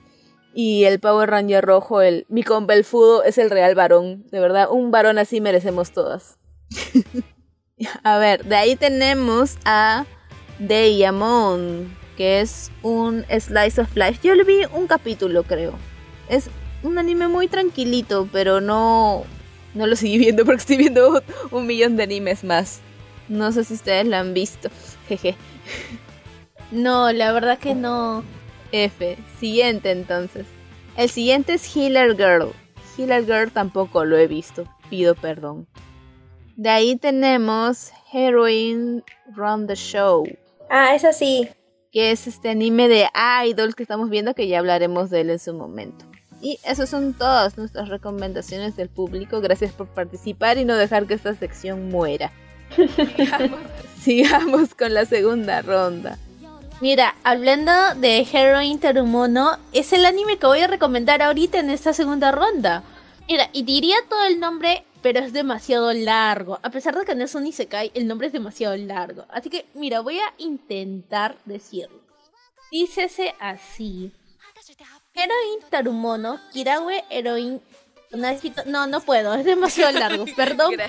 Y el Power Ranger rojo, el mi Belfudo, es el real varón. De verdad, un varón así merecemos todas. a ver, de ahí tenemos a Diamond, que es un slice of life. Yo le vi un capítulo, creo. Es un anime muy tranquilito, pero no, no lo seguí viendo porque estoy viendo un millón de animes más. No sé si ustedes lo han visto. Jeje. No, la verdad que no. F. Siguiente entonces. El siguiente es Healer Girl. Healer Girl tampoco lo he visto. Pido perdón. De ahí tenemos Heroine Run the Show. Ah, es así. Que es este anime de idols que estamos viendo que ya hablaremos de él en su momento. Y esas son todas nuestras recomendaciones del público. Gracias por participar y no dejar que esta sección muera. sigamos, con la segunda ronda. Mira, hablando de Heroine Terumono, es el anime que voy a recomendar ahorita en esta segunda ronda. Mira, y diría todo el nombre pero es demasiado largo. A pesar de que no es un Isekai, el nombre es demasiado largo. Así que, mira, voy a intentar decirlo. Dícese así. Heroin Tarumono, Kirawe Heroin... No, no puedo, es demasiado largo, perdón.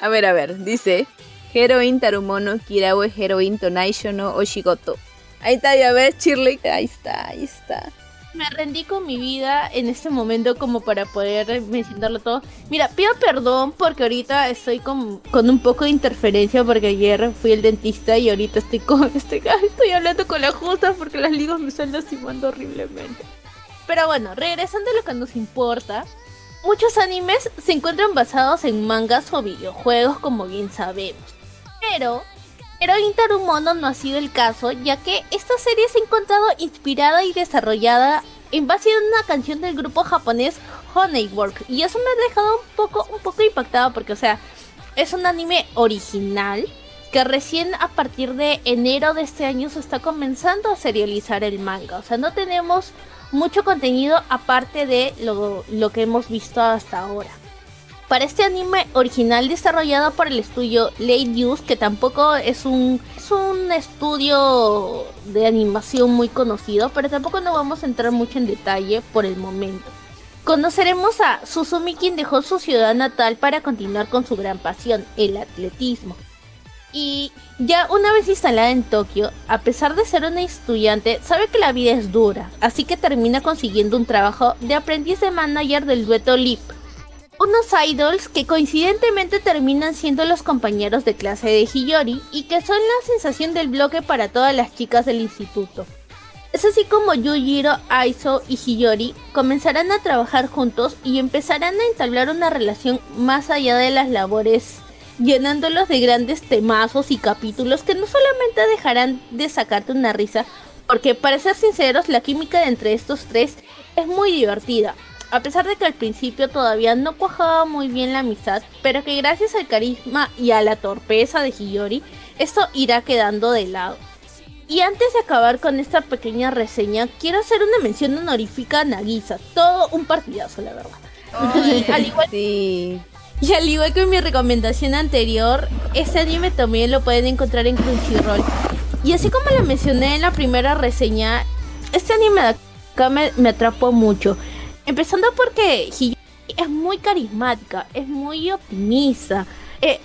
A ver, a ver, dice... Heroin Tarumono, Kirawe Heroin Tonaishono Oshigoto. Ahí está, ya ves, Shirley. Ahí está, ahí está me rendí con mi vida en este momento como para poder mencionarlo todo. Mira, pido perdón porque ahorita estoy con, con un poco de interferencia porque ayer fui el dentista y ahorita estoy con este estoy hablando con la justa porque las ligas me están lastimando horriblemente. Pero bueno, regresando a lo que nos importa, muchos animes se encuentran basados en mangas o videojuegos como bien sabemos. Pero pero Intarumono no ha sido el caso, ya que esta serie se ha encontrado inspirada y desarrollada en base a una canción del grupo japonés Honeywork. Y eso me ha dejado un poco, un poco impactada porque, o sea, es un anime original que recién a partir de enero de este año se está comenzando a serializar el manga. O sea, no tenemos mucho contenido aparte de lo, lo que hemos visto hasta ahora para este anime original desarrollado por el estudio Late Use, que tampoco es un, es un estudio de animación muy conocido, pero tampoco no vamos a entrar mucho en detalle por el momento. Conoceremos a Susumi quien dejó su ciudad natal para continuar con su gran pasión, el atletismo. Y ya una vez instalada en Tokio, a pesar de ser una estudiante, sabe que la vida es dura, así que termina consiguiendo un trabajo de aprendiz de manager del dueto LIP, unos idols que coincidentemente terminan siendo los compañeros de clase de Hiyori y que son la sensación del bloque para todas las chicas del instituto. Es así como Yujiro, Aizo y Hiyori comenzarán a trabajar juntos y empezarán a entablar una relación más allá de las labores, llenándolos de grandes temazos y capítulos que no solamente dejarán de sacarte una risa, porque para ser sinceros la química entre estos tres es muy divertida, a pesar de que al principio todavía no cuajaba muy bien la amistad, pero que gracias al carisma y a la torpeza de Hiyori, esto irá quedando de lado. Y antes de acabar con esta pequeña reseña, quiero hacer una mención honorífica a Nagisa. Todo un partidazo, la verdad. al igual, Y al igual que en mi recomendación anterior, este anime también lo pueden encontrar en Crunchyroll. Y así como le mencioné en la primera reseña, este anime de acá me, atrapó mucho. Empezando porque Hiyori es muy carismática, es muy optimista. Eh,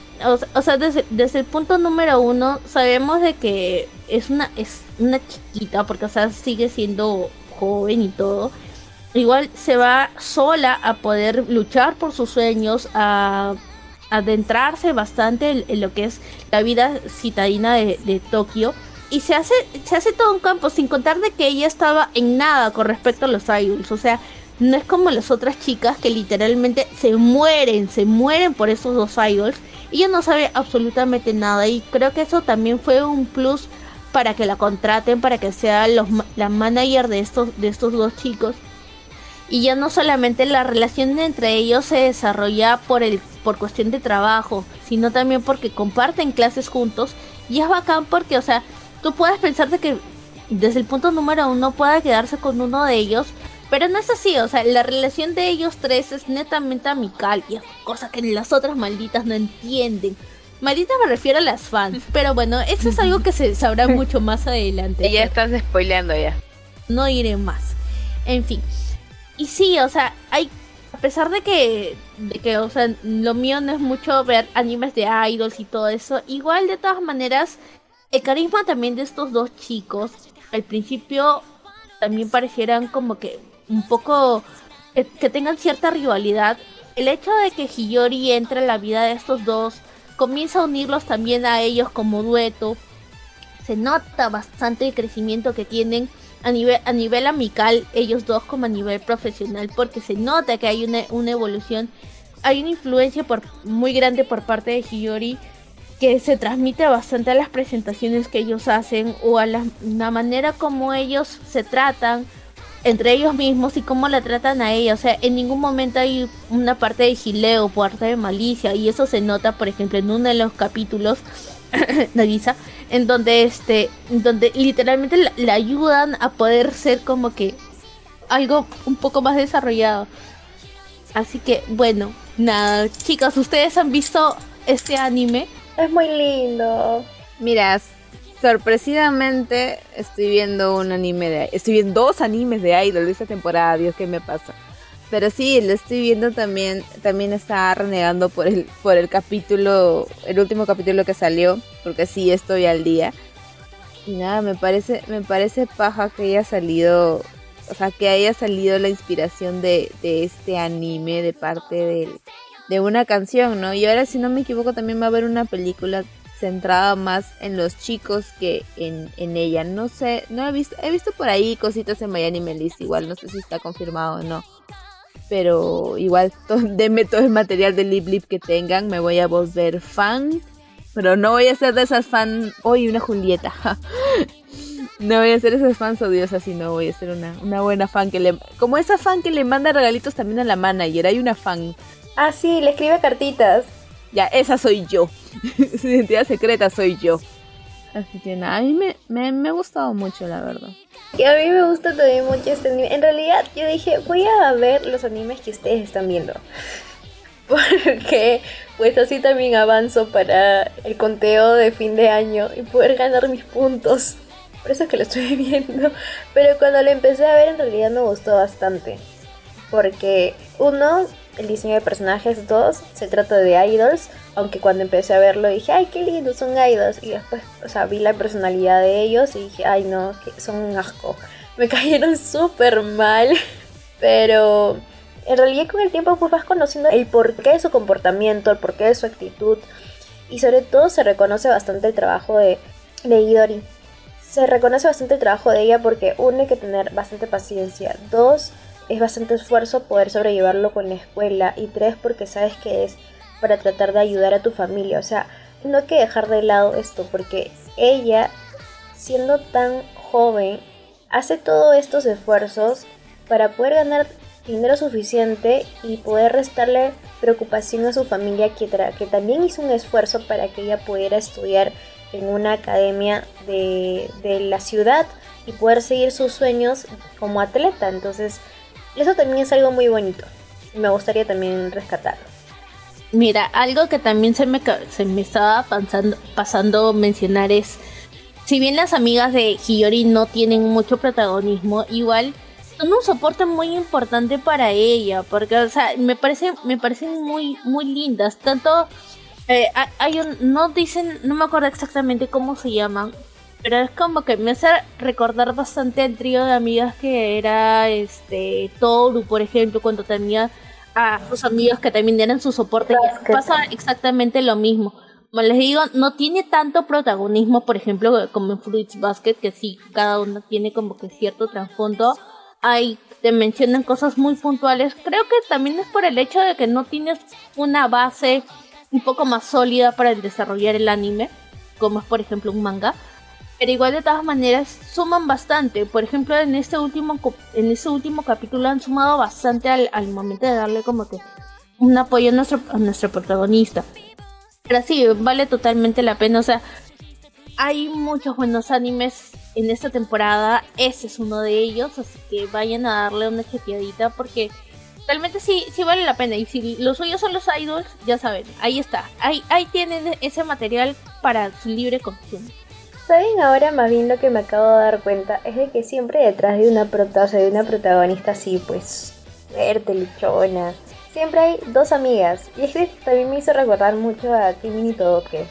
o, sea, desde, desde, el punto número uno, sabemos de que es una, es una chiquita, porque o sea, sigue siendo joven y todo. Igual se va sola a poder luchar por sus sueños, a adentrarse bastante en, lo que es la vida citadina de, Tokio. Y se hace, se hace todo un campo, sin contar de que ella estaba en nada con respecto a los idols. O sea, no es como las otras chicas que literalmente se mueren, se mueren por esos dos idols. Ella no sabe absolutamente nada y creo que eso también fue un plus para que la contraten, para que sea los, la manager de estos, de estos dos chicos. Y ya no solamente la relación entre ellos se desarrolla por, el, por cuestión de trabajo, sino también porque comparten clases juntos. Y es bacán porque, o sea, tú puedes pensar de que desde el punto número uno pueda quedarse con uno de ellos, pero no es así, o sea, la relación de ellos tres es netamente amical, y cosa que las otras malditas no entienden. Maldita me refiero a las fans, pero bueno, eso es algo que se sabrá mucho más adelante. ya estás spoileando ya. No iré más. En fin. Y sí, o sea, hay a pesar de que de que, o sea, lo mío no es mucho ver animes de idols y todo eso, igual de todas maneras el carisma también de estos dos chicos al principio también parecieran como que un poco que, que tengan cierta rivalidad. El hecho de que Hiyori entre en la vida de estos dos comienza a unirlos también a ellos como dueto. Se nota bastante el crecimiento que tienen a nivel, a nivel amical, ellos dos como a nivel profesional, porque se nota que hay una, una evolución, hay una influencia por, muy grande por parte de Hiyori que se transmite bastante a las presentaciones que ellos hacen o a la, la manera como ellos se tratan entre ellos mismos y cómo la tratan a ella. O sea, en ningún momento hay una parte de gileo, parte de malicia. Y eso se nota, por ejemplo, en uno de los capítulos de Lisa, en donde este, donde literalmente le ayudan a poder ser como que algo un poco más desarrollado. Así que, bueno, nada, chicas, ¿ustedes han visto este anime? Es muy lindo. Miras, sorpresivamente estoy viendo un anime de estoy viendo dos animes de Idol esta temporada, Dios, ¿qué me pasa? Pero sí, lo estoy viendo también, también está renegando por el, por el capítulo, el último capítulo que salió, porque sí estoy al día. Y nada, me parece, me parece paja que haya salido, o sea, que haya salido la inspiración de, de este anime de parte de, de una canción, ¿no? Y ahora, si no me equivoco, también va a haber una película centrada más en los chicos que en, en ella. No sé, no he visto, he visto por ahí cositas en Miami Melissa, igual no sé si está confirmado o no. Pero igual, denme todo el material de Lip Lip que tengan, me voy a volver fan. Pero no voy a ser de esas fan. Hoy una Julieta. no voy a ser esas fans odiosas, sino voy a ser una, una buena fan que le. Como esa fan que le manda regalitos también a la manager. Hay una fan. Ah, sí, le escribe cartitas. Ya, esa soy yo. Su identidad secreta soy yo. Así que nada, a mí me, me, me, ha gustado mucho, la verdad. Y a mí me gusta también mucho este anime. En realidad, yo dije, voy a ver los animes que ustedes están viendo. Porque, pues así también avanzo para el conteo de fin de año y poder ganar mis puntos. Por eso es que lo estoy viendo. Pero cuando lo empecé a ver, en realidad me gustó bastante. Porque, uno, el diseño de personajes. Dos, se trata de idols, aunque cuando empecé a verlo dije, ay, qué lindo, son idols. Y después, o sea, vi la personalidad de ellos y dije, ay, no, son un asco. Me cayeron súper mal, pero en realidad con el tiempo pues vas conociendo el porqué de su comportamiento, el porqué de su actitud. Y sobre todo se reconoce bastante el trabajo de, de Idori. Se reconoce bastante el trabajo de ella porque uno hay que tener bastante paciencia. Dos, es bastante esfuerzo poder sobrellevarlo con la escuela y tres porque sabes que es para tratar de ayudar a tu familia. O sea, no hay que dejar de lado esto porque ella, siendo tan joven, hace todos estos esfuerzos para poder ganar dinero suficiente y poder restarle preocupación a su familia que, que también hizo un esfuerzo para que ella pudiera estudiar en una academia de, de la ciudad y poder seguir sus sueños como atleta. Entonces, eso también es algo muy bonito. Y me gustaría también rescatarlo. Mira, algo que también se me, se me estaba pasando, pasando mencionar es, si bien las amigas de Hiyori no tienen mucho protagonismo, igual son un soporte muy importante para ella, porque, o sea, me parece, me parecen muy, muy lindas. Tanto, eh, no dicen, no me acuerdo exactamente cómo se llaman, pero es como que me hace recordar bastante el trío de amigas que era, este, Toru, por ejemplo, cuando tenía a sus amigos que también eran su soporte. Pasa exactamente lo mismo. Como les digo, no tiene tanto protagonismo, por ejemplo, como en Fruits Basket, que sí, cada uno tiene como que cierto trasfondo hay te mencionan cosas muy puntuales. Creo que también es por el hecho de que no tienes una base un poco más sólida para desarrollar el anime, como es por ejemplo un manga. Pero igual de todas maneras suman bastante. Por ejemplo, en este último en este último capítulo han sumado bastante al, al momento de darle como que un apoyo a nuestro, a nuestro protagonista. Pero sí, vale totalmente la pena. O sea, hay muchos buenos animes en esta temporada. Ese es uno de ellos, así que vayan a darle una chequeadita porque realmente sí, sí vale la pena. Y si los suyos son los idols, ya saben, ahí está. Ahí, ahí tienen ese material para su libre consumo. Saben ahora más bien lo que me acabo de dar cuenta es de que siempre detrás de una protagonista, de una protagonista así, pues, verte, lichona, siempre hay dos amigas. Y es que también me hizo recordar mucho a Kimi que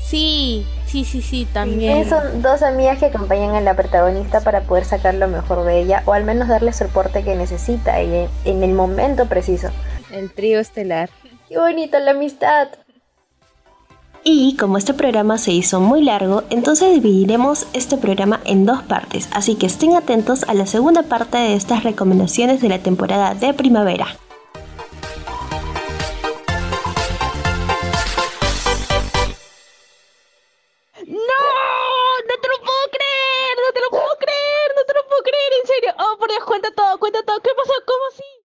Sí, sí, sí, sí, también. son dos amigas que acompañan a la protagonista para poder sacar lo mejor de ella o al menos darle el soporte que necesita en el momento preciso. El trío estelar. Qué bonito la amistad. Y como este programa se hizo muy largo, entonces dividiremos este programa en dos partes, así que estén atentos a la segunda parte de estas recomendaciones de la temporada de primavera.